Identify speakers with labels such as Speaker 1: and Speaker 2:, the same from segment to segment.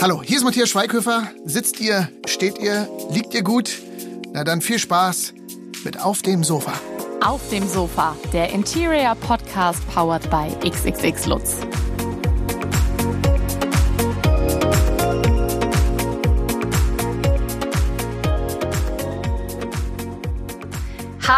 Speaker 1: Hallo, hier ist Matthias Schweighöfer. Sitzt ihr, steht ihr, liegt ihr gut? Na dann viel Spaß mit Auf dem Sofa.
Speaker 2: Auf dem Sofa, der Interior Podcast powered by XXX Lutz.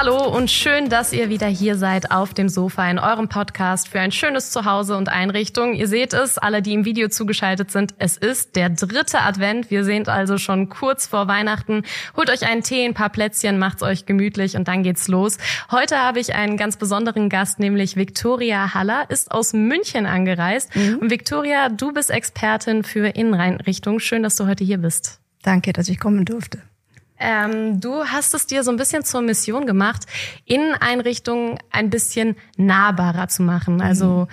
Speaker 2: Hallo und schön, dass ihr wieder hier seid auf dem Sofa in eurem Podcast für ein schönes Zuhause und Einrichtung. Ihr seht es, alle, die im Video zugeschaltet sind, es ist der dritte Advent. Wir sind also schon kurz vor Weihnachten. Holt euch einen Tee, ein paar Plätzchen, macht's euch gemütlich und dann geht's los. Heute habe ich einen ganz besonderen Gast, nämlich Viktoria Haller, ist aus München angereist. Mhm. Und Viktoria, du bist Expertin für Inneneinrichtung. Schön, dass du heute hier bist.
Speaker 3: Danke, dass ich kommen durfte.
Speaker 2: Ähm, du hast es dir so ein bisschen zur Mission gemacht, Inneneinrichtungen ein bisschen nahbarer zu machen. Mhm. Also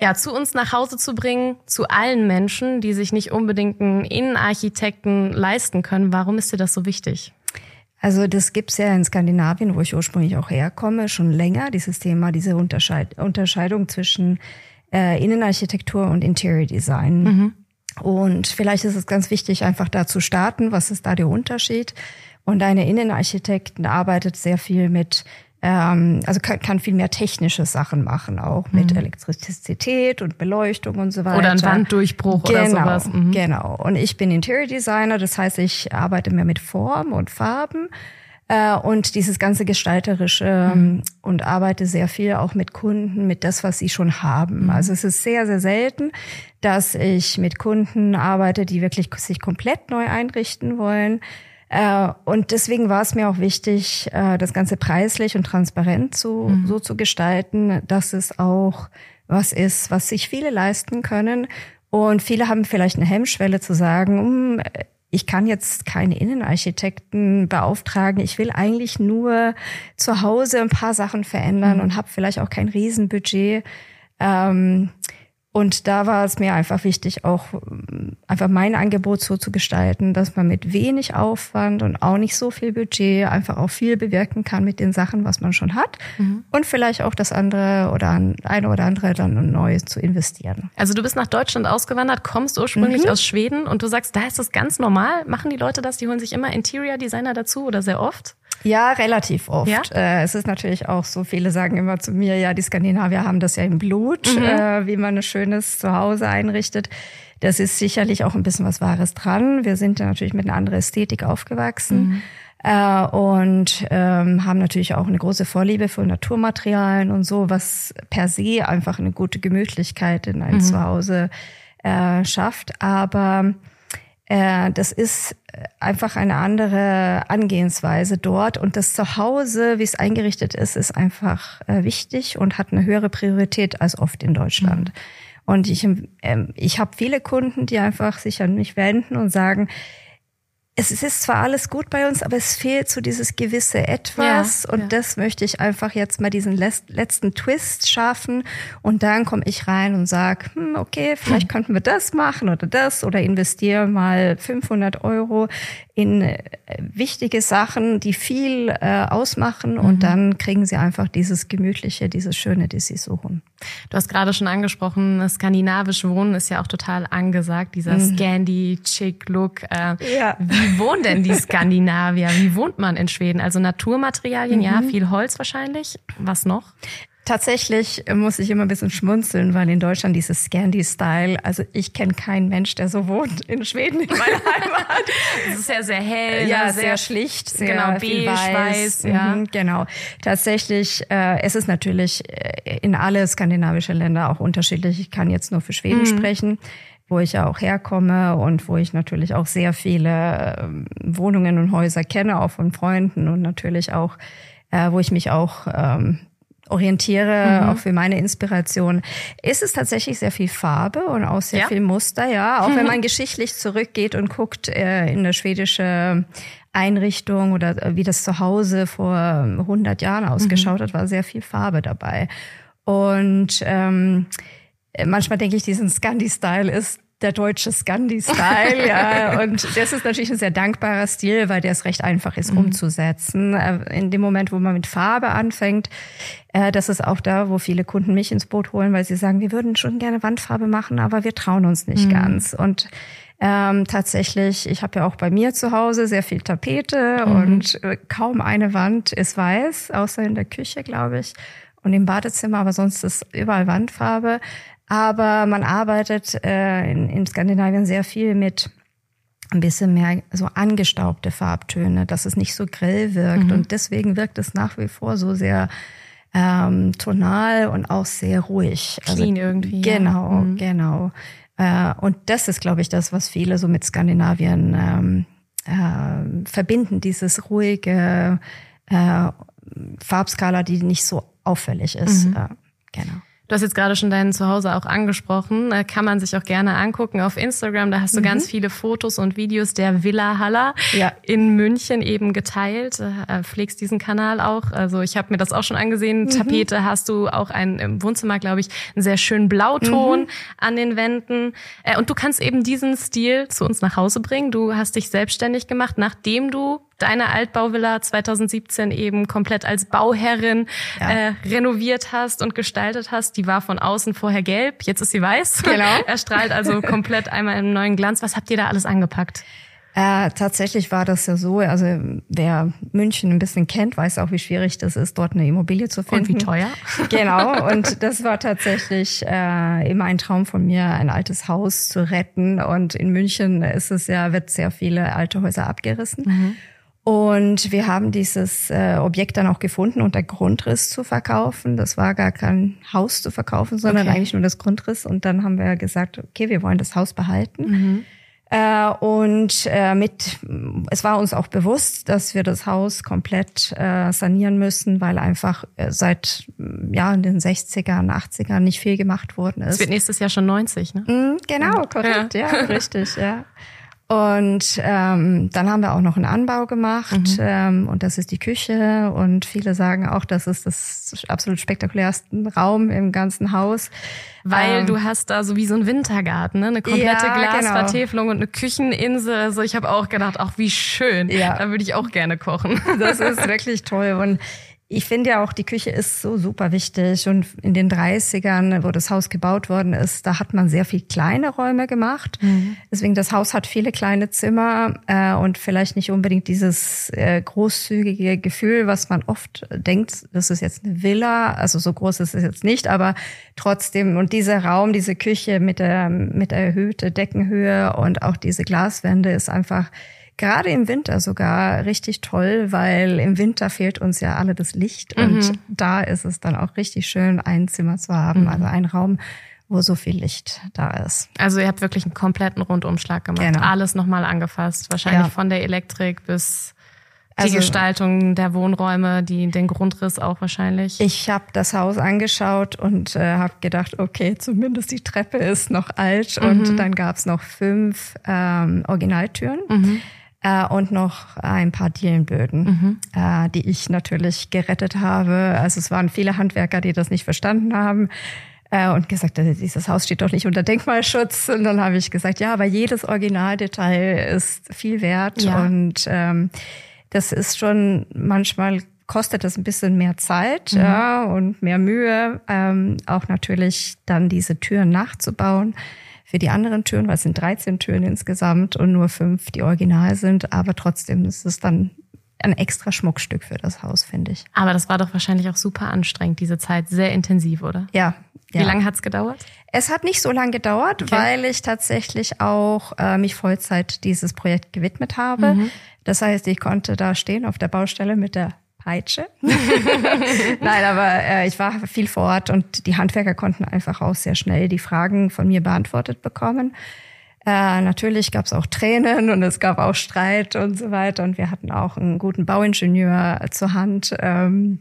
Speaker 2: ja, zu uns nach Hause zu bringen, zu allen Menschen, die sich nicht unbedingt einen Innenarchitekten leisten können. Warum ist dir das so wichtig?
Speaker 3: Also das gibt's ja in Skandinavien, wo ich ursprünglich auch herkomme, schon länger, dieses Thema, diese Unterscheid Unterscheidung zwischen äh, Innenarchitektur und Interior Design. Mhm. Und vielleicht ist es ganz wichtig, einfach da zu starten. Was ist da der Unterschied? Und eine Innenarchitektin arbeitet sehr viel mit, ähm, also kann, kann viel mehr technische Sachen machen, auch mit mhm. Elektrizität und Beleuchtung und so weiter.
Speaker 2: Oder ein Wanddurchbruch
Speaker 3: genau,
Speaker 2: oder sowas.
Speaker 3: Mhm. Genau. Und ich bin Interior Designer, das heißt, ich arbeite mehr mit Form und Farben äh, und dieses ganze gestalterische mhm. und arbeite sehr viel auch mit Kunden, mit das, was sie schon haben. Mhm. Also es ist sehr, sehr selten, dass ich mit Kunden arbeite, die wirklich sich komplett neu einrichten wollen. Äh, und deswegen war es mir auch wichtig, äh, das Ganze preislich und transparent zu, mhm. so zu gestalten, dass es auch was ist, was sich viele leisten können. Und viele haben vielleicht eine Hemmschwelle zu sagen, hm, ich kann jetzt keine Innenarchitekten beauftragen. Ich will eigentlich nur zu Hause ein paar Sachen verändern mhm. und habe vielleicht auch kein Riesenbudget. Ähm, und da war es mir einfach wichtig, auch ähm, einfach mein Angebot so zu gestalten, dass man mit wenig Aufwand und auch nicht so viel Budget einfach auch viel bewirken kann mit den Sachen, was man schon hat. Mhm. Und vielleicht auch das andere oder eine oder andere dann neu zu investieren.
Speaker 2: Also du bist nach Deutschland ausgewandert, kommst ursprünglich mhm. aus Schweden und du sagst, da ist das ganz normal. Machen die Leute das? Die holen sich immer Interior Designer dazu oder sehr oft?
Speaker 3: Ja, relativ oft. Ja? Äh, es ist natürlich auch so, viele sagen immer zu mir, ja, die Skandinavier haben das ja im Blut, mhm. äh, wie man ein schönes Zuhause einrichtet. Das ist sicherlich auch ein bisschen was Wahres dran. Wir sind ja natürlich mit einer anderen Ästhetik aufgewachsen. Mhm. Äh, und ähm, haben natürlich auch eine große Vorliebe für Naturmaterialien und so, was per se einfach eine gute Gemütlichkeit in ein mhm. Zuhause äh, schafft. Aber das ist einfach eine andere Angehensweise dort. Und das Zuhause, wie es eingerichtet ist, ist einfach äh, wichtig und hat eine höhere Priorität als oft in Deutschland. Mhm. Und ich, ähm, ich habe viele Kunden, die einfach sich an mich wenden und sagen, es ist zwar alles gut bei uns, aber es fehlt so dieses gewisse Etwas. Ja, und ja. das möchte ich einfach jetzt mal diesen letzten Twist schaffen. Und dann komme ich rein und sag, hm, okay, vielleicht hm. könnten wir das machen oder das oder investiere mal 500 Euro in äh, wichtige Sachen, die viel äh, ausmachen. Mhm. Und dann kriegen sie einfach dieses Gemütliche, dieses Schöne, das sie suchen.
Speaker 2: Du hast gerade schon angesprochen, skandinavisch Wohnen ist ja auch total angesagt, dieser mhm. Scandi-Chick-Look. Äh, ja. Wie wohnen denn die Skandinavier? Wie wohnt man in Schweden? Also Naturmaterialien, mhm. ja, viel Holz wahrscheinlich. Was noch?
Speaker 3: Tatsächlich muss ich immer ein bisschen schmunzeln, weil in Deutschland dieses Scandi-Style, also ich kenne keinen Mensch, der so wohnt in Schweden, in meiner Heimat.
Speaker 2: Es ist ja sehr hell,
Speaker 3: ja, ne? sehr, sehr schlicht, sehr
Speaker 2: genau, beige, weiß, weiß ja.
Speaker 3: Mhm, genau. Tatsächlich, äh, es ist natürlich äh, in alle skandinavischen Länder auch unterschiedlich. Ich kann jetzt nur für Schweden mhm. sprechen wo ich ja auch herkomme und wo ich natürlich auch sehr viele äh, Wohnungen und Häuser kenne, auch von Freunden und natürlich auch, äh, wo ich mich auch ähm, orientiere, mhm. auch für meine Inspiration, ist es tatsächlich sehr viel Farbe und auch sehr ja? viel Muster, ja. Auch wenn man geschichtlich zurückgeht und guckt äh, in der schwedische Einrichtung oder äh, wie das zu Hause vor 100 Jahren ausgeschaut mhm. hat, war sehr viel Farbe dabei. Und ähm, manchmal denke ich, diesen Scandi-Style ist der deutsche Scandi-Style, ja. Und das ist natürlich ein sehr dankbarer Stil, weil der es recht einfach ist mhm. umzusetzen. Äh, in dem Moment, wo man mit Farbe anfängt, äh, das ist auch da, wo viele Kunden mich ins Boot holen, weil sie sagen, wir würden schon gerne Wandfarbe machen, aber wir trauen uns nicht mhm. ganz. Und Ähm, tatsächlich, ich habe ja auch bei mir zu Hause sehr viel Tapete mhm. und äh, kaum eine Wand ist weiß, außer in der Küche, glaube ich, und im Badezimmer, aber sonst ist überall Wandfarbe. Aber man arbeitet äh, in, in Skandinavien sehr viel mit ein bisschen mehr so angestaubte Farbtöne, dass es nicht so grell wirkt. Mhm. Und deswegen wirkt es nach wie vor so sehr ähm, tonal und auch sehr ruhig.
Speaker 2: Also Clean also, irgendwie.
Speaker 3: Genau, ja. mhm. genau. Äh, und das ist, glaube ich, das, was viele so mit Skandinavien ähm, äh, verbinden, dieses ruhige äh, Farbskala, die nicht so auffällig ist. Mhm. Äh, genau.
Speaker 2: Du hast jetzt gerade schon dein Zuhause auch angesprochen. Äh, kann man sich auch gerne angucken auf Instagram. Da hast du mhm. ganz viele Fotos und Videos der Villa Haller ja. in München eben geteilt. Äh, pflegst diesen Kanal auch. Also ich habe mir das auch schon angesehen. Mhm. Tapete hast du auch ein, im Wohnzimmer, glaube ich, einen sehr schönen Blauton mhm. an den Wänden. Äh, und du kannst eben diesen Stil zu uns nach Hause bringen. Du hast dich selbstständig gemacht, nachdem du deine Altbauvilla 2017 eben komplett als Bauherrin ja. äh, renoviert hast und gestaltet hast. Die war von außen vorher gelb, jetzt ist sie weiß. Genau. er strahlt also komplett einmal im neuen Glanz. Was habt ihr da alles angepackt?
Speaker 3: Äh, tatsächlich war das ja so, also wer München ein bisschen kennt, weiß auch, wie schwierig das ist, dort eine Immobilie zu finden.
Speaker 2: Und wie teuer.
Speaker 3: Genau, und das war tatsächlich äh, immer ein Traum von mir, ein altes Haus zu retten. Und in München ist es ja, wird sehr viele alte Häuser abgerissen. Mhm. Und wir haben dieses äh, Objekt dann auch gefunden, unter Grundriss zu verkaufen. Das war gar kein Haus zu verkaufen, sondern okay. eigentlich nur das Grundriss. Und dann haben wir gesagt, okay, wir wollen das Haus behalten. Mhm. Äh, und äh, mit, es war uns auch bewusst, dass wir das Haus komplett äh, sanieren müssen, weil einfach äh, seit ja in den 60ern, 80ern nicht viel gemacht worden ist. Es
Speaker 2: wird nächstes Jahr schon 90, ne?
Speaker 3: Mm, genau, korrekt, ja, ja richtig, ja. Und ähm, dann haben wir auch noch einen Anbau gemacht mhm. ähm, und das ist die Küche und viele sagen auch, das ist das absolut spektakulärste Raum im ganzen Haus.
Speaker 2: Weil ähm, du hast da so wie so ein Wintergarten, ne? eine komplette ja, genau. Glasvertäfelung genau. und eine Kücheninsel. Also ich habe auch gedacht, auch wie schön. Ja. Da würde ich auch gerne kochen.
Speaker 3: Das ist wirklich toll und ich finde ja auch, die Küche ist so super wichtig. Und in den 30ern, wo das Haus gebaut worden ist, da hat man sehr viel kleine Räume gemacht. Mhm. Deswegen, das Haus hat viele kleine Zimmer äh, und vielleicht nicht unbedingt dieses äh, großzügige Gefühl, was man oft denkt, das ist jetzt eine Villa. Also so groß ist es jetzt nicht, aber trotzdem. Und dieser Raum, diese Küche mit der, mit der erhöhte Deckenhöhe und auch diese Glaswände ist einfach gerade im Winter sogar richtig toll, weil im Winter fehlt uns ja alle das Licht mhm. und da ist es dann auch richtig schön, ein Zimmer zu haben, mhm. also ein Raum, wo so viel Licht da ist.
Speaker 2: Also ihr habt wirklich einen kompletten Rundumschlag gemacht, genau. alles nochmal angefasst, wahrscheinlich ja. von der Elektrik bis die also, Gestaltung der Wohnräume, die den Grundriss auch wahrscheinlich.
Speaker 3: Ich habe das Haus angeschaut und äh, habe gedacht, okay, zumindest die Treppe ist noch alt mhm. und dann gab's noch fünf ähm, Originaltüren. Mhm äh, und noch ein paar Dielenböden, mhm. äh, die ich natürlich gerettet habe. Also es waren viele Handwerker, die das nicht verstanden haben äh, und gesagt, dieses Haus steht doch nicht unter Denkmalschutz. Und dann habe ich gesagt, ja, aber jedes Originaldetail ist viel wert ja. und ähm, das ist schon manchmal kostet es ein bisschen mehr Zeit mhm. ja, und mehr Mühe, ähm, auch natürlich dann diese Türen nachzubauen für die anderen Türen, weil es sind 13 Türen insgesamt und nur fünf, die original sind. Aber trotzdem ist es dann ein extra Schmuckstück für das Haus, finde ich.
Speaker 2: Aber das war doch wahrscheinlich auch super anstrengend, diese Zeit. Sehr intensiv, oder?
Speaker 3: Ja.
Speaker 2: Wie ja. lange hat's gedauert?
Speaker 3: Es hat nicht so lange gedauert, okay. weil ich tatsächlich auch äh, mich Vollzeit dieses Projekt gewidmet habe. Mhm. Das heißt, ich konnte da stehen auf der Baustelle mit der Peitsche. Nein, aber äh, ich war viel vor Ort und die Handwerker konnten einfach auch sehr schnell die Fragen von mir beantwortet bekommen. Äh, natürlich gab es auch Tränen und es gab auch Streit und so weiter. Und wir hatten auch einen guten Bauingenieur zur Hand. Ähm,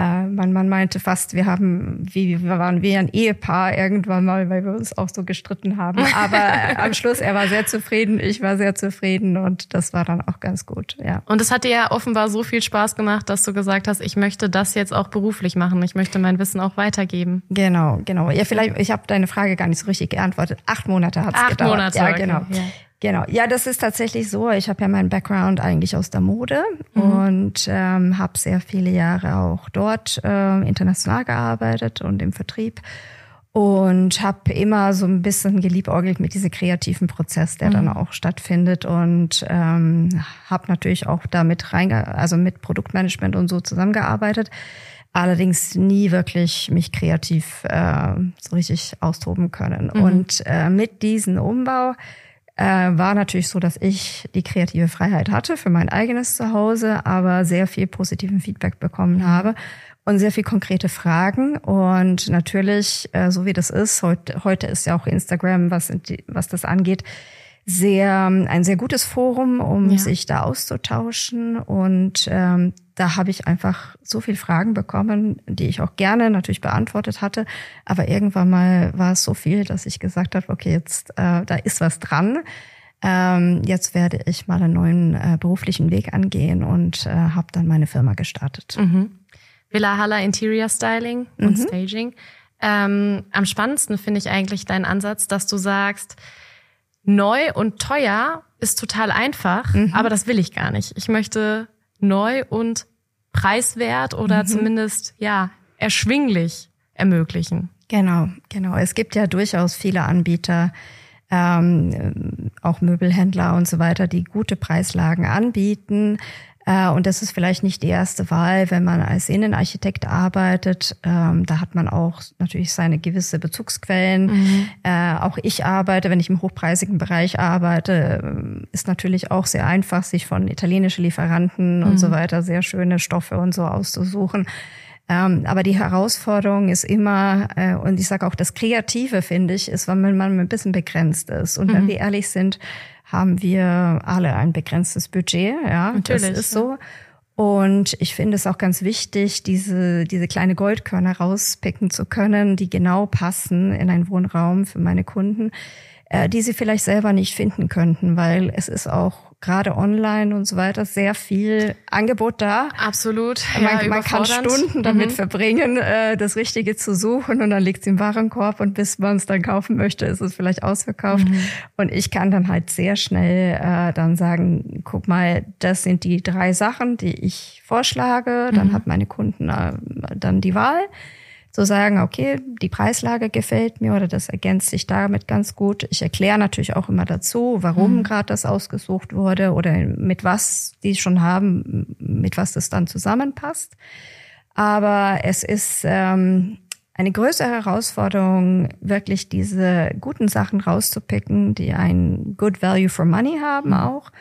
Speaker 3: äh, man, man meinte fast, wir haben, wie, wir waren wie ein Ehepaar irgendwann mal, weil wir uns auch so gestritten haben. Aber am Schluss, er war sehr zufrieden, ich war sehr zufrieden und das war dann auch ganz gut, ja.
Speaker 2: Und es hat dir ja offenbar so viel Spaß gemacht, dass du gesagt hast, ich möchte das jetzt auch beruflich machen. Ich möchte mein Wissen auch weitergeben.
Speaker 3: Genau, genau. Ja, vielleicht, ich habe deine Frage gar nicht so richtig geantwortet. Acht Monate hat es gedauert.
Speaker 2: Acht Monate,
Speaker 3: ja,
Speaker 2: okay.
Speaker 3: genau. Ja. Genau, ja, das ist tatsächlich so. Ich habe ja meinen Background eigentlich aus der Mode mhm. und ähm, habe sehr viele Jahre auch dort äh, international gearbeitet und im Vertrieb. und habe immer so ein bisschen geliebäugelt mit diesem kreativen Prozess, der mhm. dann auch stattfindet und ähm, habe natürlich auch damit rein, also mit Produktmanagement und so zusammengearbeitet, allerdings nie wirklich mich kreativ äh, so richtig austoben können. Mhm. Und äh, mit diesem Umbau war natürlich so, dass ich die kreative Freiheit hatte für mein eigenes Zuhause, aber sehr viel positiven Feedback bekommen habe und sehr viel konkrete Fragen. Und natürlich, äh, so wie das ist, heute, heute ist ja auch Instagram, was, was das angeht, sehr ein sehr gutes Forum, um ja. sich da auszutauschen. Und ähm, da habe ich einfach so viel Fragen bekommen, die ich auch gerne natürlich beantwortet hatte. Aber irgendwann mal war es so viel, dass ich gesagt habe, okay, jetzt äh, da ist was dran. Ähm, jetzt werde ich mal einen neuen äh, beruflichen Weg angehen und äh, habe dann meine Firma gestartet.
Speaker 2: Mhm. Villa Haller Interior Styling und mhm. Staging. Ähm, am spannendsten finde ich eigentlich deinen Ansatz, dass du sagst, neu und teuer ist total einfach, mhm. aber das will ich gar nicht. Ich möchte neu und preiswert oder mhm. zumindest ja erschwinglich ermöglichen.
Speaker 3: Genau, genau. Es gibt ja durchaus viele Anbieter, ähm, auch Möbelhändler und so weiter, die gute Preislagen anbieten. Äh, und das ist vielleicht nicht die erste Wahl, wenn man als Innenarchitekt arbeitet. Ähm, da hat man auch natürlich seine gewisse Bezugsquellen. Mhm. Äh, auch ich arbeite, wenn ich im hochpreisigen Bereich arbeite, äh, ist natürlich auch sehr einfach, sich von italienischen Lieferanten mhm. und so weiter sehr schöne Stoffe und so auszusuchen. Ähm, aber die Herausforderung ist immer, und ich sage auch das Kreative, finde ich, ist, wenn man ein bisschen begrenzt ist. Und mhm. wenn wir ehrlich sind, haben wir alle ein begrenztes Budget. Ja, Natürlich, das ist so. Und ich finde es auch ganz wichtig, diese, diese kleine Goldkörner rauspicken zu können, die genau passen in einen Wohnraum für meine Kunden, äh, die sie vielleicht selber nicht finden könnten, weil es ist auch gerade online und so weiter sehr viel Angebot da.
Speaker 2: Absolut.
Speaker 3: Man, ja, man kann Stunden damit mhm. verbringen, äh, das Richtige zu suchen und dann liegt es im Warenkorb und bis man es dann kaufen möchte, ist es vielleicht ausverkauft. Mhm. Und ich kann dann halt sehr schnell äh, dann sagen, guck mal, das sind die drei Sachen, die ich vorschlage. Dann mhm. hat meine Kunden äh, dann die Wahl zu sagen, okay, die Preislage gefällt mir oder das ergänzt sich damit ganz gut. Ich erkläre natürlich auch immer dazu, warum mhm. gerade das ausgesucht wurde oder mit was die schon haben, mit was das dann zusammenpasst. Aber es ist ähm, eine größere Herausforderung, wirklich diese guten Sachen rauszupicken, die ein Good Value for Money haben mhm. auch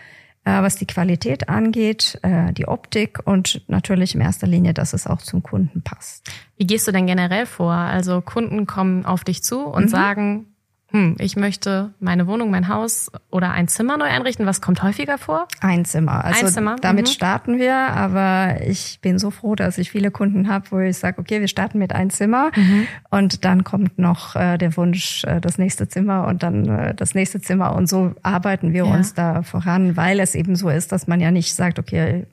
Speaker 3: was die Qualität angeht, äh, die Optik und natürlich in erster Linie, dass es auch zum Kunden passt.
Speaker 2: Wie gehst du denn generell vor? Also Kunden kommen auf dich zu und mhm. sagen, hm, ich möchte meine Wohnung, mein Haus oder ein Zimmer neu einrichten. Was kommt häufiger vor?
Speaker 3: Ein Zimmer. Also ein Zimmer. damit mhm. starten wir, aber ich bin so froh, dass ich viele Kunden habe, wo ich sage, okay, wir starten mit ein Zimmer mhm. und dann kommt noch äh, der Wunsch, äh, das nächste Zimmer und dann äh, das nächste Zimmer und so arbeiten wir ja. uns da voran, weil es eben so ist, dass man ja nicht sagt, okay,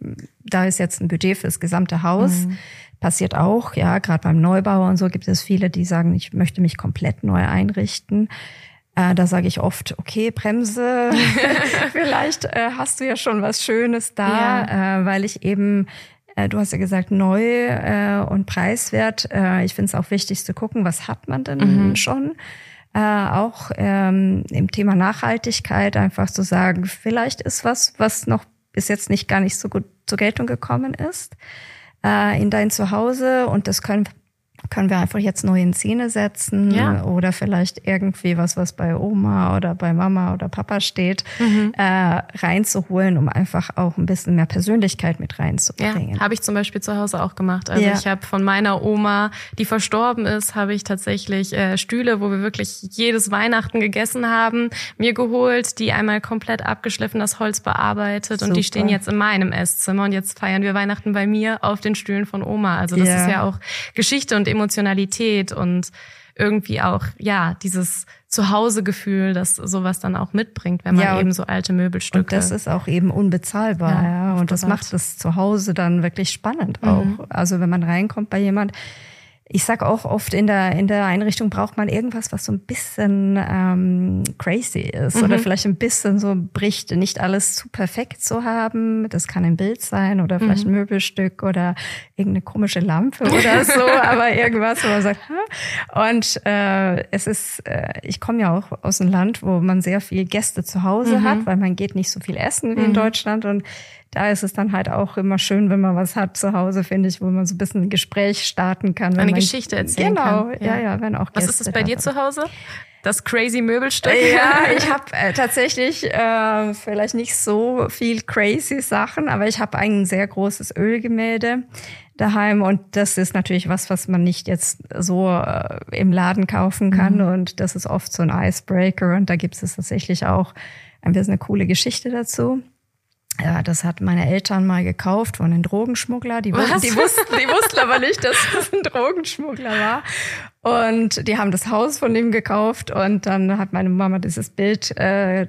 Speaker 3: da ist jetzt ein Budget fürs gesamte Haus. Mhm passiert auch, ja, gerade beim Neubau und so gibt es viele, die sagen, ich möchte mich komplett neu einrichten. Äh, da sage ich oft, okay, Bremse, vielleicht äh, hast du ja schon was Schönes da, ja. äh, weil ich eben äh, Du hast ja gesagt, neu äh, und preiswert. Äh, ich finde es auch wichtig zu gucken, was hat man denn mhm. schon? Auch ähm, im Thema Nachhaltigkeit einfach zu sagen, vielleicht ist was, was noch bis jetzt nicht gar nicht so gut zur Geltung gekommen ist äh, in dein Zuhause und das können können wir einfach jetzt neu in Szene setzen ja. oder vielleicht irgendwie was, was bei Oma oder bei Mama oder Papa steht, mhm. äh, reinzuholen, um einfach auch ein bisschen mehr Persönlichkeit mit reinzubringen.
Speaker 2: Ja, habe ich zum Beispiel zu Hause auch gemacht. Also ja. ich habe von meiner Oma, die verstorben ist, habe ich tatsächlich äh, Stühle, wo wir wirklich jedes Weihnachten gegessen haben, mir geholt, die einmal komplett abgeschliffen, das Holz bearbeitet Super. und die stehen jetzt in meinem Esszimmer und jetzt feiern wir Weihnachten bei mir auf den Stühlen von Oma. Also das ja. ist ja auch Geschichte und Emotionalität und irgendwie auch, ja, dieses Zuhausegefühl, das sowas dann auch mitbringt, wenn man ja, eben so alte Möbelstücke. Und
Speaker 3: das ist auch eben unbezahlbar, ja. ja und das macht das Zuhause dann wirklich spannend auch. Mhm. Also wenn man reinkommt bei jemand, ich sag auch oft in der in der Einrichtung braucht man irgendwas, was so ein bisschen ähm, crazy ist mhm. oder vielleicht ein bisschen so bricht, nicht alles zu perfekt zu haben. Das kann ein Bild sein oder vielleicht mhm. ein Möbelstück oder irgendeine komische Lampe oder so, aber irgendwas, wo man sagt, ha? und äh, es ist, äh, ich komme ja auch aus einem Land, wo man sehr viel Gäste zu Hause mhm. hat, weil man geht nicht so viel essen wie in mhm. Deutschland und da ist es dann halt auch immer schön, wenn man was hat zu Hause, finde ich, wo man so ein bisschen ein Gespräch starten kann.
Speaker 2: Eine
Speaker 3: man,
Speaker 2: Geschichte erzählen
Speaker 3: genau,
Speaker 2: kann.
Speaker 3: Genau, ja. ja, ja, wenn auch
Speaker 2: Gäste Was ist es bei dir zu Hause? Das crazy Möbelstück?
Speaker 3: Ja, ich habe äh, tatsächlich äh, vielleicht nicht so viel crazy Sachen, aber ich habe ein sehr großes Ölgemälde daheim und das ist natürlich was, was man nicht jetzt so äh, im Laden kaufen kann mhm. und das ist oft so ein Icebreaker und da gibt es tatsächlich auch ein bisschen eine coole Geschichte dazu. Ja, das hat meine Eltern mal gekauft von einem Drogenschmuggler. Die, Was? die, wussten, die wussten aber nicht, dass es ein Drogenschmuggler war. Und die haben das Haus von ihm gekauft und dann hat meine Mama dieses Bild äh,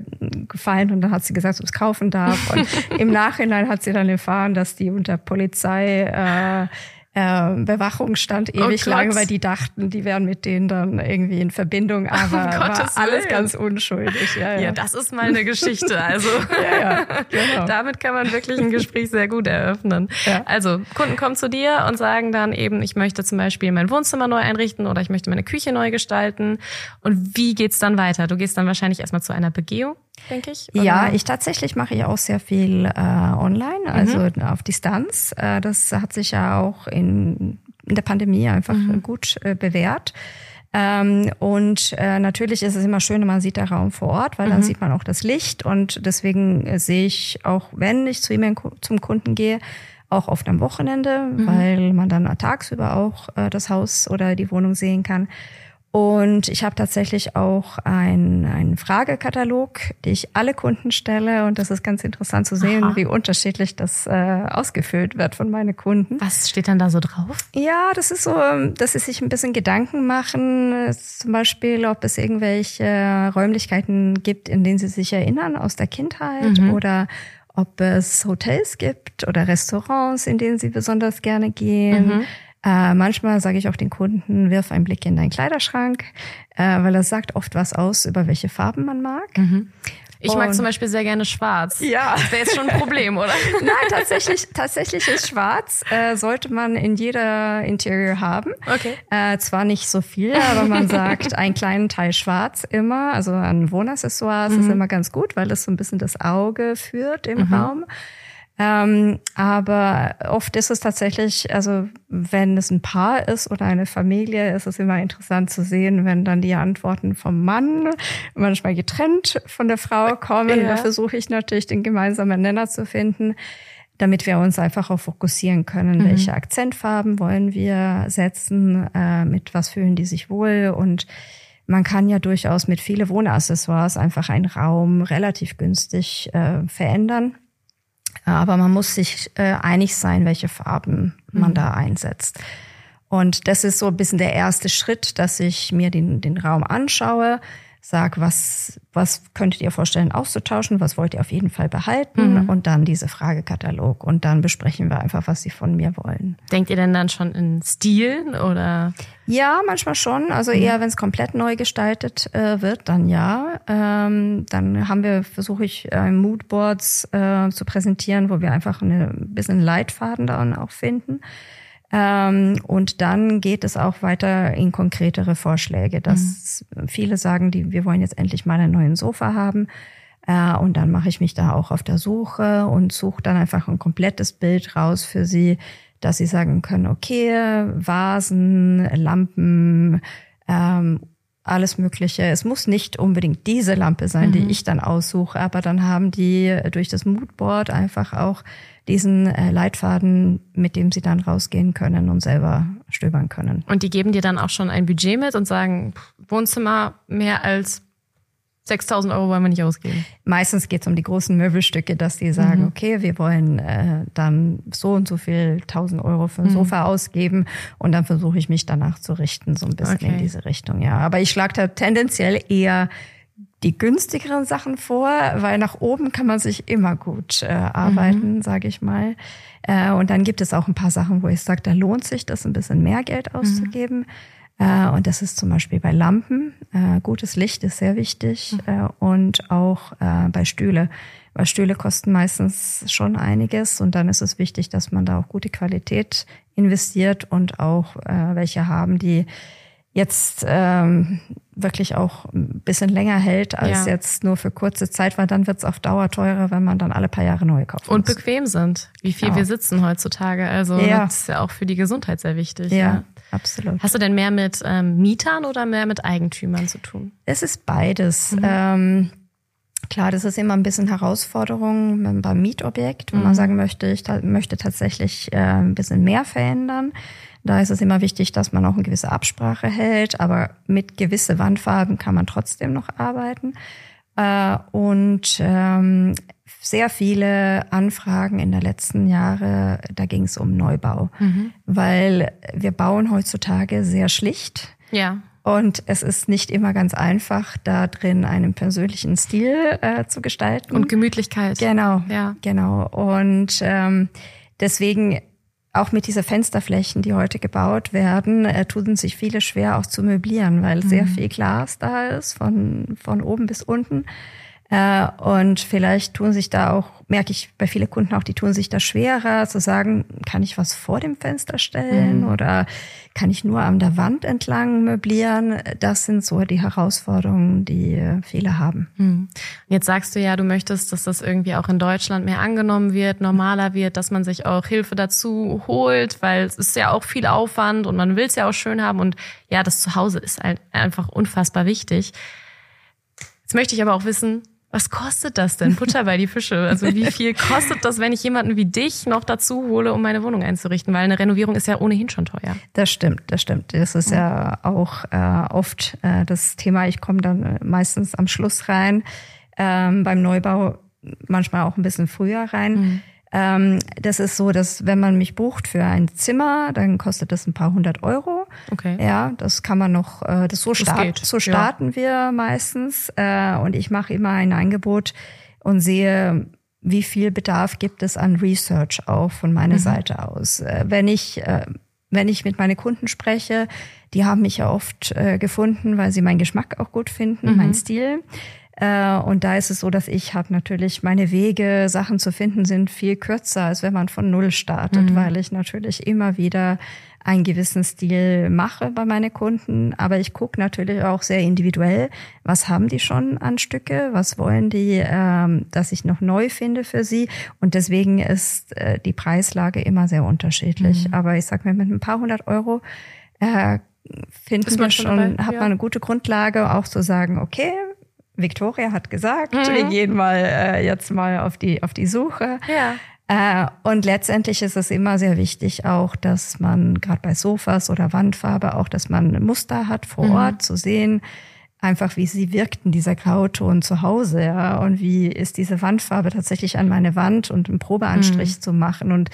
Speaker 3: gefallen und dann hat sie gesagt, ob es kaufen darf. Und im Nachhinein hat sie dann erfahren, dass die unter Polizei äh, äh, Bewachung stand oh ewig oh lang, weil die dachten, die wären mit denen dann irgendwie in Verbindung, aber um war alles Willen. ganz unschuldig.
Speaker 2: Ja, ja. ja, das ist mal eine Geschichte. Also ja, genau. damit kann man wirklich ein Gespräch sehr gut eröffnen. Also Kunden kommen zu dir und sagen dann eben, ich möchte zum Beispiel mein Wohnzimmer neu einrichten oder ich möchte meine Küche neu gestalten. Und wie geht's dann weiter? Du gehst dann wahrscheinlich erstmal zu einer Begehung denke ich.
Speaker 3: Oder? Ja, ich tatsächlich mache ich auch sehr viel äh, online, also mhm. auf Distanz. Äh, das hat sich ja auch in, in der Pandemie einfach mhm. gut äh, bewährt. Ähm, und äh, natürlich ist es immer schön, man sieht der Raum vor Ort, weil dann mhm. sieht man auch das Licht. Und deswegen äh, sehe ich auch, wenn ich zu ihm zum Kunden gehe, auch oft am Wochenende, mhm. weil man dann tagsüber auch äh, das Haus oder die Wohnung sehen kann. Und ich habe tatsächlich auch einen, einen Fragekatalog, die ich alle Kunden stelle. Und das ist ganz interessant zu sehen, Aha. wie unterschiedlich das äh, ausgefüllt wird von meinen Kunden.
Speaker 2: Was steht dann da so drauf?
Speaker 3: Ja, das ist so, dass sie sich ein bisschen Gedanken machen. Zum Beispiel, ob es irgendwelche Räumlichkeiten gibt, in denen sie sich erinnern aus der Kindheit mhm. oder ob es Hotels gibt oder Restaurants, in denen sie besonders gerne gehen. Mhm äh, manchmal sage ich auch den Kunden, wirf einen Blick in deinen Kleiderschrank, äh, weil das sagt oft was aus, über welche Farben man mag.
Speaker 2: Mhm. Ich mag zum Beispiel sehr gerne schwarz. Ja. Das wäre jetzt schon ein Problem, oder?
Speaker 3: Nein, tatsächlich, tatsächlich ist schwarz, äh, sollte man in jeder Interior haben. Okay. Äh, zwar nicht so viel, aber man sagt einen kleinen Teil schwarz immer. Also an Wohnaccessoires mhm. ist immer ganz gut, weil das so ein bisschen das Auge führt im mhm. Raum. Ähm, aber oft ist es tatsächlich, also wenn es ein Paar ist oder eine Familie, ist es immer interessant zu sehen, wenn dann die Antworten vom Mann manchmal getrennt von der Frau kommen. Ja. Da versuche ich natürlich den gemeinsamen Nenner zu finden, damit wir uns einfach auch fokussieren können, mhm. welche Akzentfarben wollen wir setzen, äh, mit was fühlen die sich wohl und man kann ja durchaus mit viele Wohnaccessoires einfach einen Raum relativ günstig äh, verändern. Aber man muss sich äh, einig sein, welche Farben man mhm. da einsetzt. Und das ist so ein bisschen der erste Schritt, dass ich mir den, den Raum anschaue, sag, was, was könntet ihr vorstellen auszutauschen, was wollt ihr auf jeden Fall behalten mhm. und dann diese Fragekatalog und dann besprechen wir einfach, was sie von mir wollen.
Speaker 2: Denkt ihr denn dann schon in Stil oder?
Speaker 3: Ja, manchmal schon. Also mhm. eher, wenn es komplett neu gestaltet äh, wird, dann ja. Ähm, dann haben wir, versuche ich, äh, Moodboards äh, zu präsentieren, wo wir einfach eine bisschen Leitfaden dann auch finden. Ähm, und dann geht es auch weiter in konkretere Vorschläge, dass mhm. viele sagen, die, wir wollen jetzt endlich mal einen neuen Sofa haben. Äh, und dann mache ich mich da auch auf der Suche und suche dann einfach ein komplettes Bild raus für sie, dass sie sagen können, okay, Vasen, Lampen, ähm, alles Mögliche. Es muss nicht unbedingt diese Lampe sein, mhm. die ich dann aussuche, aber dann haben die durch das Moodboard einfach auch diesen äh, Leitfaden, mit dem sie dann rausgehen können und selber stöbern können.
Speaker 2: Und die geben dir dann auch schon ein Budget mit und sagen, Wohnzimmer mehr als 6000 Euro wollen wir nicht ausgeben.
Speaker 3: Meistens geht es um die großen Möbelstücke, dass die sagen, mhm. okay, wir wollen äh, dann so und so viel 1000 Euro für ein mhm. Sofa ausgeben und dann versuche ich mich danach zu richten, so ein bisschen okay. in diese Richtung. Ja, aber ich schlage da tendenziell eher die günstigeren Sachen vor, weil nach oben kann man sich immer gut äh, arbeiten, mhm. sage ich mal. Äh, und dann gibt es auch ein paar Sachen, wo ich sage, da lohnt sich das ein bisschen mehr Geld auszugeben. Mhm. Äh, und das ist zum Beispiel bei Lampen. Äh, gutes Licht ist sehr wichtig mhm. äh, und auch bei Stühle. Weil Stühle kosten meistens schon einiges und dann ist es wichtig, dass man da auch gute Qualität investiert und auch welche haben, die jetzt ähm, wirklich auch ein bisschen länger hält als ja. jetzt nur für kurze Zeit, weil dann wird es auf Dauer teurer, wenn man dann alle paar Jahre neu kauft.
Speaker 2: Und bequem sind, wie viel ja. wir sitzen heutzutage. Also ja. das ist ja auch für die Gesundheit sehr wichtig.
Speaker 3: Ja. Absolut.
Speaker 2: Hast du denn mehr mit ähm, Mietern oder mehr mit Eigentümern zu tun?
Speaker 3: Es ist beides. Mhm. Ähm, Klar, das ist immer ein bisschen Herausforderung beim Mietobjekt, wenn mhm. man sagen möchte, ich möchte tatsächlich äh, ein bisschen mehr verändern. Da ist es immer wichtig, dass man auch eine gewisse Absprache hält, aber mit gewisse Wandfarben kann man trotzdem noch arbeiten. Äh, und ähm, sehr viele Anfragen in der letzten Jahre, da ging es um Neubau, mhm. weil wir bauen heutzutage sehr schlicht.
Speaker 2: Ja.
Speaker 3: Und es ist nicht immer ganz einfach, da drin einen persönlichen Stil äh, zu gestalten.
Speaker 2: Und Gemütlichkeit.
Speaker 3: Genau, ja. genau. Und ähm, deswegen auch mit dieser Fensterflächen, die heute gebaut werden, äh, tun sich viele schwer auch zu möblieren, weil mhm. sehr viel Glas da ist, von, von oben bis unten. Äh, und vielleicht tun sich da auch, merke ich bei vielen Kunden auch, die tun sich da schwerer zu sagen, kann ich was vor dem Fenster stellen mhm. oder kann ich nur an der Wand entlang möblieren? Das sind so die Herausforderungen, die viele haben.
Speaker 2: Mhm. Jetzt sagst du ja, du möchtest, dass das irgendwie auch in Deutschland mehr angenommen wird, normaler wird, dass man sich auch Hilfe dazu holt, weil es ist ja auch viel Aufwand und man will es ja auch schön haben und ja, das Zuhause ist halt einfach unfassbar wichtig. Jetzt möchte ich aber auch wissen, was kostet das denn? Butter bei die Fische. Also wie viel kostet das, wenn ich jemanden wie dich noch dazu hole, um meine Wohnung einzurichten? Weil eine Renovierung ist ja ohnehin schon teuer.
Speaker 3: Das stimmt, das stimmt. Das ist ja auch äh, oft äh, das Thema. Ich komme dann äh, meistens am Schluss rein, ähm, beim Neubau manchmal auch ein bisschen früher rein. Mhm. Ähm, das ist so, dass wenn man mich bucht für ein Zimmer, dann kostet das ein paar hundert Euro.
Speaker 2: Okay.
Speaker 3: Ja, das kann man noch, äh, das so, das start, so starten ja. wir meistens. Äh, und ich mache immer ein Angebot und sehe, wie viel Bedarf gibt es an Research auch von meiner mhm. Seite aus. Äh, wenn ich äh, wenn ich mit meinen Kunden spreche, die haben mich ja oft äh, gefunden, weil sie meinen Geschmack auch gut finden, mhm. meinen Stil. Äh, und da ist es so, dass ich habe natürlich meine Wege, Sachen zu finden, sind viel kürzer, als wenn man von Null startet, mhm. weil ich natürlich immer wieder einen gewissen Stil mache bei meinen Kunden. Aber ich gucke natürlich auch sehr individuell, was haben die schon an Stücke, was wollen die, ähm, dass ich noch neu finde für sie. Und deswegen ist äh, die Preislage immer sehr unterschiedlich. Mhm. Aber ich sag mir, mit ein paar hundert Euro äh, finden wir schon, dabei, hat man eine gute Grundlage, auch zu sagen, okay, Victoria hat gesagt, mhm. wir gehen mal äh, jetzt mal auf die auf die Suche.
Speaker 2: Ja.
Speaker 3: Äh, und letztendlich ist es immer sehr wichtig auch, dass man gerade bei Sofas oder Wandfarbe auch, dass man Muster hat vor mhm. Ort zu sehen, einfach wie sie wirkten, dieser Grauton zu Hause, ja, und wie ist diese Wandfarbe tatsächlich an meine Wand und einen Probeanstrich mhm. zu machen und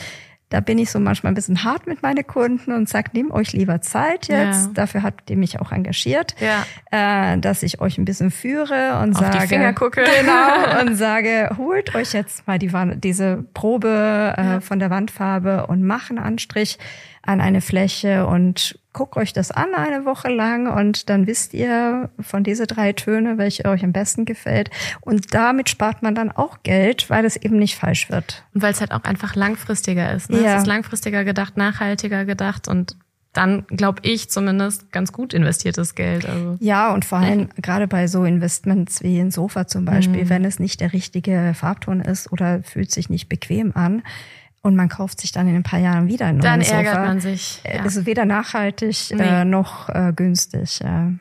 Speaker 3: da bin ich so manchmal ein bisschen hart mit meinen Kunden und sage, nehmt euch lieber Zeit jetzt. Ja. Dafür habt ihr mich auch engagiert,
Speaker 2: ja.
Speaker 3: äh, dass ich euch ein bisschen führe und Auf sage,
Speaker 2: die Finger gucke.
Speaker 3: genau, und sage, holt euch jetzt mal die, diese Probe äh, ja. von der Wandfarbe und mach einen Anstrich an eine Fläche und guckt euch das an eine Woche lang und dann wisst ihr von diese drei Töne, welche euch am besten gefällt. Und damit spart man dann auch Geld, weil es eben nicht falsch wird.
Speaker 2: Und weil es halt auch einfach langfristiger ist. Ne? Ja. Es ist langfristiger gedacht, nachhaltiger gedacht und dann glaube ich zumindest ganz gut investiertes Geld. Also.
Speaker 3: Ja, und vor allem gerade bei so Investments wie ein Sofa zum Beispiel, mhm. wenn es nicht der richtige Farbton ist oder fühlt sich nicht bequem an, und man kauft sich dann in ein paar Jahren wieder ein
Speaker 2: Dann ärgert man sich.
Speaker 3: Äh, ja. Ist weder nachhaltig nee. äh, noch äh, günstig. Ja.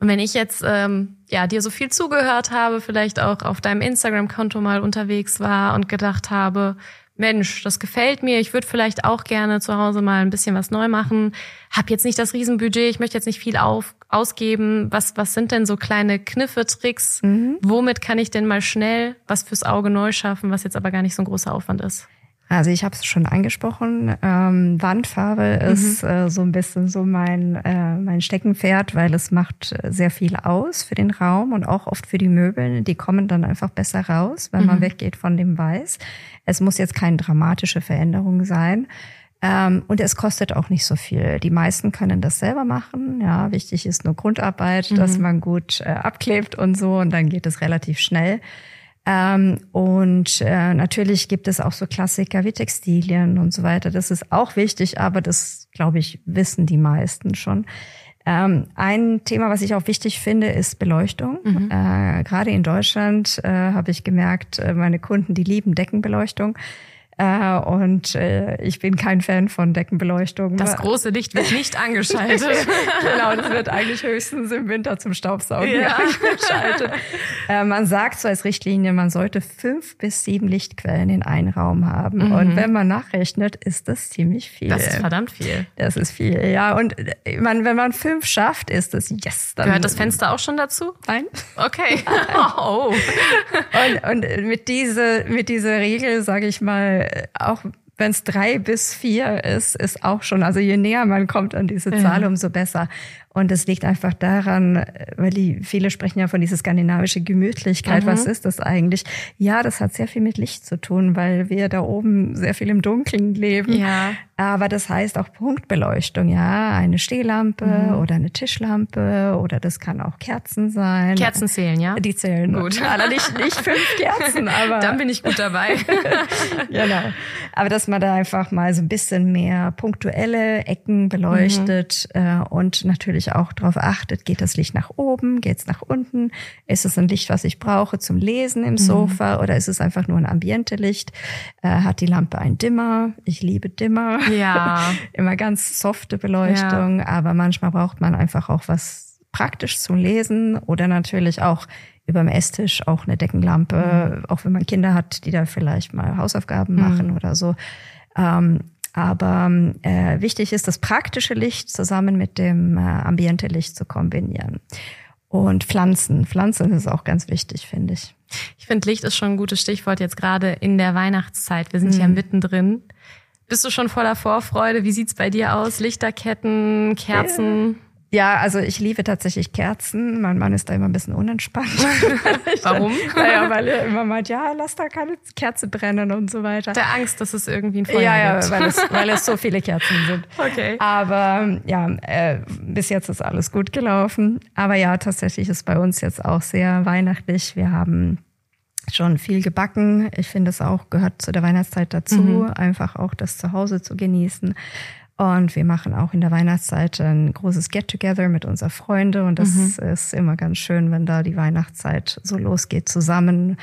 Speaker 2: Und wenn ich jetzt ähm, ja dir so viel zugehört habe, vielleicht auch auf deinem Instagram-Konto mal unterwegs war und gedacht habe, Mensch, das gefällt mir, ich würde vielleicht auch gerne zu Hause mal ein bisschen was neu machen, hab jetzt nicht das Riesenbudget, ich möchte jetzt nicht viel auf, ausgeben. Was, was sind denn so kleine Kniffe, Tricks? Mhm. Womit kann ich denn mal schnell was fürs Auge neu schaffen, was jetzt aber gar nicht so ein großer Aufwand ist?
Speaker 3: Also ich habe es schon angesprochen. Ähm, Wandfarbe mhm. ist äh, so ein bisschen so mein, äh, mein Steckenpferd, weil es macht sehr viel aus für den Raum und auch oft für die Möbel. Die kommen dann einfach besser raus, wenn mhm. man weggeht von dem Weiß. Es muss jetzt keine dramatische Veränderung sein. Ähm, und es kostet auch nicht so viel. Die meisten können das selber machen. Ja, wichtig ist nur Grundarbeit, mhm. dass man gut äh, abklebt und so und dann geht es relativ schnell. Ähm, und äh, natürlich gibt es auch so Klassiker wie Textilien und so weiter. Das ist auch wichtig, aber das, glaube ich, wissen die meisten schon. Ähm, ein Thema, was ich auch wichtig finde, ist Beleuchtung. Mhm. Äh, Gerade in Deutschland äh, habe ich gemerkt, äh, meine Kunden, die lieben Deckenbeleuchtung. Äh, und äh, ich bin kein Fan von Deckenbeleuchtung.
Speaker 2: Das große Licht wird nicht angeschaltet.
Speaker 3: genau, das wird eigentlich höchstens im Winter zum Staubsaugen ja. angeschaltet. Äh, man sagt so als Richtlinie, man sollte fünf bis sieben Lichtquellen in einem Raum haben. Mhm. Und wenn man nachrechnet, ist das ziemlich viel.
Speaker 2: Das ist verdammt viel.
Speaker 3: Das ist viel, ja. Und äh, man, wenn man fünf schafft, ist das yes.
Speaker 2: Dann, Gehört das Fenster auch schon dazu?
Speaker 3: Nein.
Speaker 2: Okay.
Speaker 3: oh. und, und mit dieser mit dieser Regel, sage ich mal, auch wenn es drei bis vier ist, ist auch schon, also je näher man kommt an diese Zahl, ja. umso besser. Und es liegt einfach daran, weil die, viele sprechen ja von dieser skandinavische Gemütlichkeit. Mhm. Was ist das eigentlich? Ja, das hat sehr viel mit Licht zu tun, weil wir da oben sehr viel im Dunkeln leben.
Speaker 2: Ja.
Speaker 3: Aber das heißt auch Punktbeleuchtung, ja. Eine Stehlampe mhm. oder eine Tischlampe oder das kann auch Kerzen sein.
Speaker 2: Kerzen zählen, ja?
Speaker 3: Die zählen.
Speaker 2: Gut.
Speaker 3: Nicht, nicht fünf Kerzen, aber.
Speaker 2: Dann bin ich gut dabei.
Speaker 3: genau. Aber dass man da einfach mal so ein bisschen mehr punktuelle Ecken beleuchtet mhm. äh, und natürlich auch darauf achtet, geht das Licht nach oben, geht es nach unten, ist es ein Licht, was ich brauche zum Lesen im mhm. Sofa oder ist es einfach nur ein Ambiente-Licht? Äh, hat die Lampe ein Dimmer? Ich liebe Dimmer.
Speaker 2: Ja.
Speaker 3: Immer ganz softe Beleuchtung, ja. aber manchmal braucht man einfach auch was praktisch zum Lesen oder natürlich auch über dem Esstisch auch eine Deckenlampe, mhm. auch wenn man Kinder hat, die da vielleicht mal Hausaufgaben mhm. machen oder so. Ähm, aber äh, wichtig ist, das praktische Licht zusammen mit dem äh, Ambiente-Licht zu kombinieren. Und Pflanzen. Pflanzen ist auch ganz wichtig, finde ich.
Speaker 2: Ich finde, Licht ist schon ein gutes Stichwort jetzt gerade in der Weihnachtszeit. Wir sind mhm. ja mittendrin. Bist du schon voller Vorfreude? Wie sieht's bei dir aus? Lichterketten, Kerzen?
Speaker 3: Ja, also ich liebe tatsächlich Kerzen. Mein Mann ist da immer ein bisschen unentspannt.
Speaker 2: Warum?
Speaker 3: naja, weil er immer meint, ja, lass da keine Kerze brennen und so weiter.
Speaker 2: Der Angst, dass es irgendwie ein Feuer
Speaker 3: ja,
Speaker 2: ja,
Speaker 3: gibt. Weil es, weil es so viele Kerzen sind.
Speaker 2: Okay.
Speaker 3: Aber ja, äh, bis jetzt ist alles gut gelaufen. Aber ja, tatsächlich ist bei uns jetzt auch sehr weihnachtlich. Wir haben schon viel gebacken. Ich finde, es auch gehört zu der Weihnachtszeit dazu, mhm. einfach auch das Zuhause zu genießen. Und wir machen auch in der Weihnachtszeit ein großes Get-Together mit unseren Freunden. Und das mhm. ist immer ganz schön, wenn da die Weihnachtszeit so losgeht, zusammen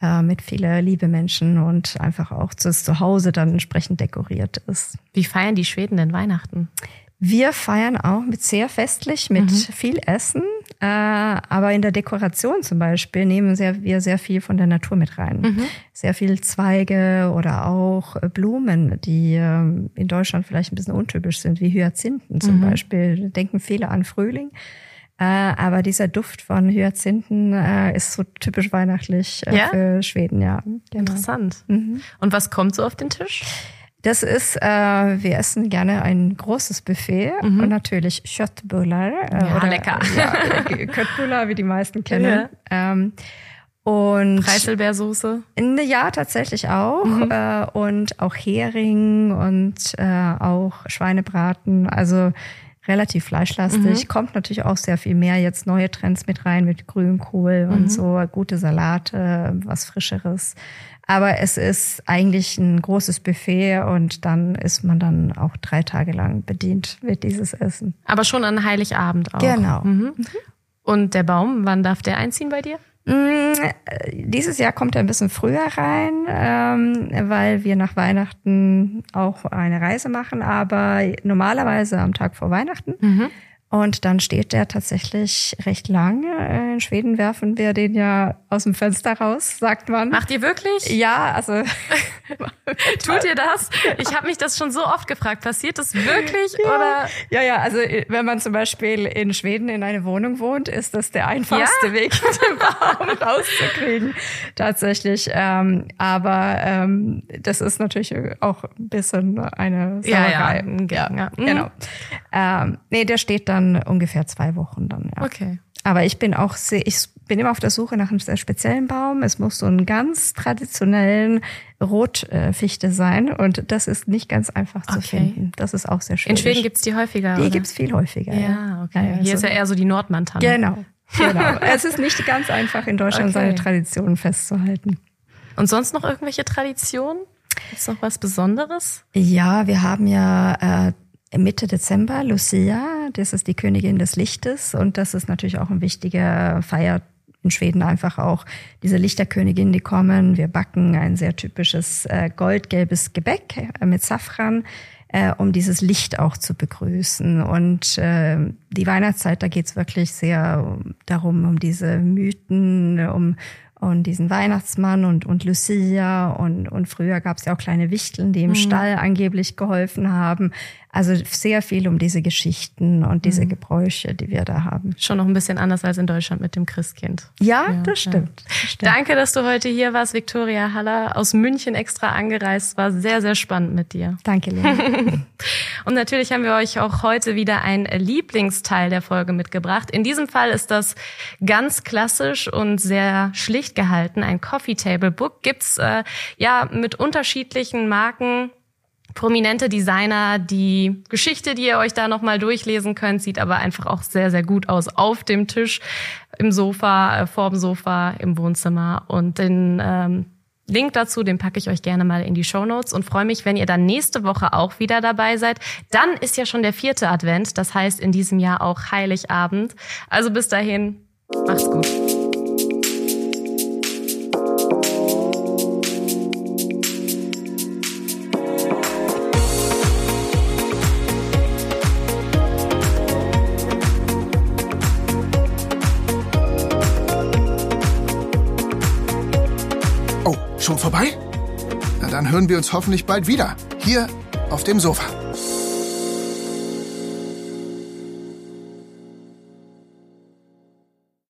Speaker 3: äh, mit vielen liebe Menschen und einfach auch das Zuhause dann entsprechend dekoriert ist.
Speaker 2: Wie feiern die Schweden denn Weihnachten?
Speaker 3: Wir feiern auch mit sehr festlich, mit mhm. viel Essen. Äh, aber in der Dekoration zum Beispiel nehmen wir sehr viel von der Natur mit rein. Mhm. Sehr viel Zweige oder auch Blumen, die ähm, in Deutschland vielleicht ein bisschen untypisch sind, wie Hyazinthen zum mhm. Beispiel. Denken viele an Frühling. Äh, aber dieser Duft von Hyazinthen äh, ist so typisch weihnachtlich ja? für Schweden, ja.
Speaker 2: Genau. Interessant. Mhm. Und was kommt so auf den Tisch?
Speaker 3: Das ist, äh, wir essen gerne ein großes Buffet mhm. und natürlich Köttbullar.
Speaker 2: Äh, ja, oder, lecker.
Speaker 3: Ja, Köttbullar, wie die meisten kennen. Ja. Ähm, und
Speaker 2: Preiselbeersoße?
Speaker 3: Ja, tatsächlich auch. Mhm. Äh, und auch Hering und äh, auch Schweinebraten. Also relativ fleischlastig. Mhm. Kommt natürlich auch sehr viel mehr jetzt neue Trends mit rein mit Grünkohl mhm. und so, gute Salate, was Frischeres. Aber es ist eigentlich ein großes Buffet und dann ist man dann auch drei Tage lang bedient mit dieses Essen.
Speaker 2: Aber schon an Heiligabend auch.
Speaker 3: Genau. Mhm.
Speaker 2: Und der Baum, wann darf der einziehen bei dir?
Speaker 3: Mm, dieses Jahr kommt er ein bisschen früher rein, ähm, weil wir nach Weihnachten auch eine Reise machen, aber normalerweise am Tag vor Weihnachten. Mhm. Und dann steht der tatsächlich recht lange. In Schweden werfen wir den ja aus dem Fenster raus, sagt man.
Speaker 2: Macht ihr wirklich?
Speaker 3: Ja, also.
Speaker 2: Tut ihr das? Ich habe mich das schon so oft gefragt. Passiert das wirklich?
Speaker 3: Ja.
Speaker 2: Oder?
Speaker 3: Ja, ja, also wenn man zum Beispiel in Schweden in eine Wohnung wohnt, ist das der einfachste ja? Weg, den Baum rauszukriegen. Tatsächlich. Ähm, aber ähm, das ist natürlich auch ein bisschen eine
Speaker 2: Sauerei. Ja,
Speaker 3: ja, ja, ja. genau. Ähm, nee, der steht dann dann ungefähr zwei Wochen dann. Ja.
Speaker 2: Okay.
Speaker 3: Aber ich bin auch sehr, ich bin immer auf der Suche nach einem sehr speziellen Baum. Es muss so einen ganz traditionellen Rotfichte sein und das ist nicht ganz einfach zu okay. finden. Das ist auch sehr schön.
Speaker 2: In Schweden gibt's die häufiger.
Speaker 3: Die oder? gibt's viel häufiger.
Speaker 2: Ja, okay. Ja, ja, Hier also, ist ja eher so die Nordmantanne.
Speaker 3: Genau. Genau. es ist nicht ganz einfach in Deutschland okay. seine Traditionen festzuhalten.
Speaker 2: Und sonst noch irgendwelche Traditionen? Ist noch was Besonderes?
Speaker 3: Ja, wir haben ja äh, Mitte Dezember, Lucia, das ist die Königin des Lichtes und das ist natürlich auch ein wichtiger Feier in Schweden einfach auch diese Lichterkönigin, die kommen. Wir backen ein sehr typisches äh, goldgelbes Gebäck äh, mit Safran, äh, um dieses Licht auch zu begrüßen. Und äh, die Weihnachtszeit, da geht's wirklich sehr darum, um diese Mythen, um und diesen Weihnachtsmann und, und Lucia und, und früher gab es ja auch kleine Wichteln, die im mhm. Stall angeblich geholfen haben. Also sehr viel um diese Geschichten und diese mhm. Gebräuche, die wir da haben.
Speaker 2: Schon noch ein bisschen anders als in Deutschland mit dem Christkind.
Speaker 3: Ja, ja das, stimmt,
Speaker 2: ja. das stimmt. Danke, dass du heute hier warst, Viktoria Haller, aus München extra angereist. War sehr, sehr spannend mit dir.
Speaker 3: Danke, Lena.
Speaker 2: und natürlich haben wir euch auch heute wieder ein Lieblingsteil der Folge mitgebracht. In diesem Fall ist das ganz klassisch und sehr schlicht gehalten. Ein Coffee Table Book gibt's äh, ja mit unterschiedlichen Marken prominente Designer. Die Geschichte, die ihr euch da nochmal durchlesen könnt, sieht aber einfach auch sehr, sehr gut aus auf dem Tisch, im Sofa, äh, vorm Sofa, im Wohnzimmer. Und den ähm, Link dazu, den packe ich euch gerne mal in die Show Notes und freue mich, wenn ihr dann nächste Woche auch wieder dabei seid. Dann ist ja schon der vierte Advent, das heißt in diesem Jahr auch Heiligabend. Also bis dahin, macht's gut.
Speaker 1: Schon vorbei? Na dann hören wir uns hoffentlich bald wieder. Hier auf dem Sofa.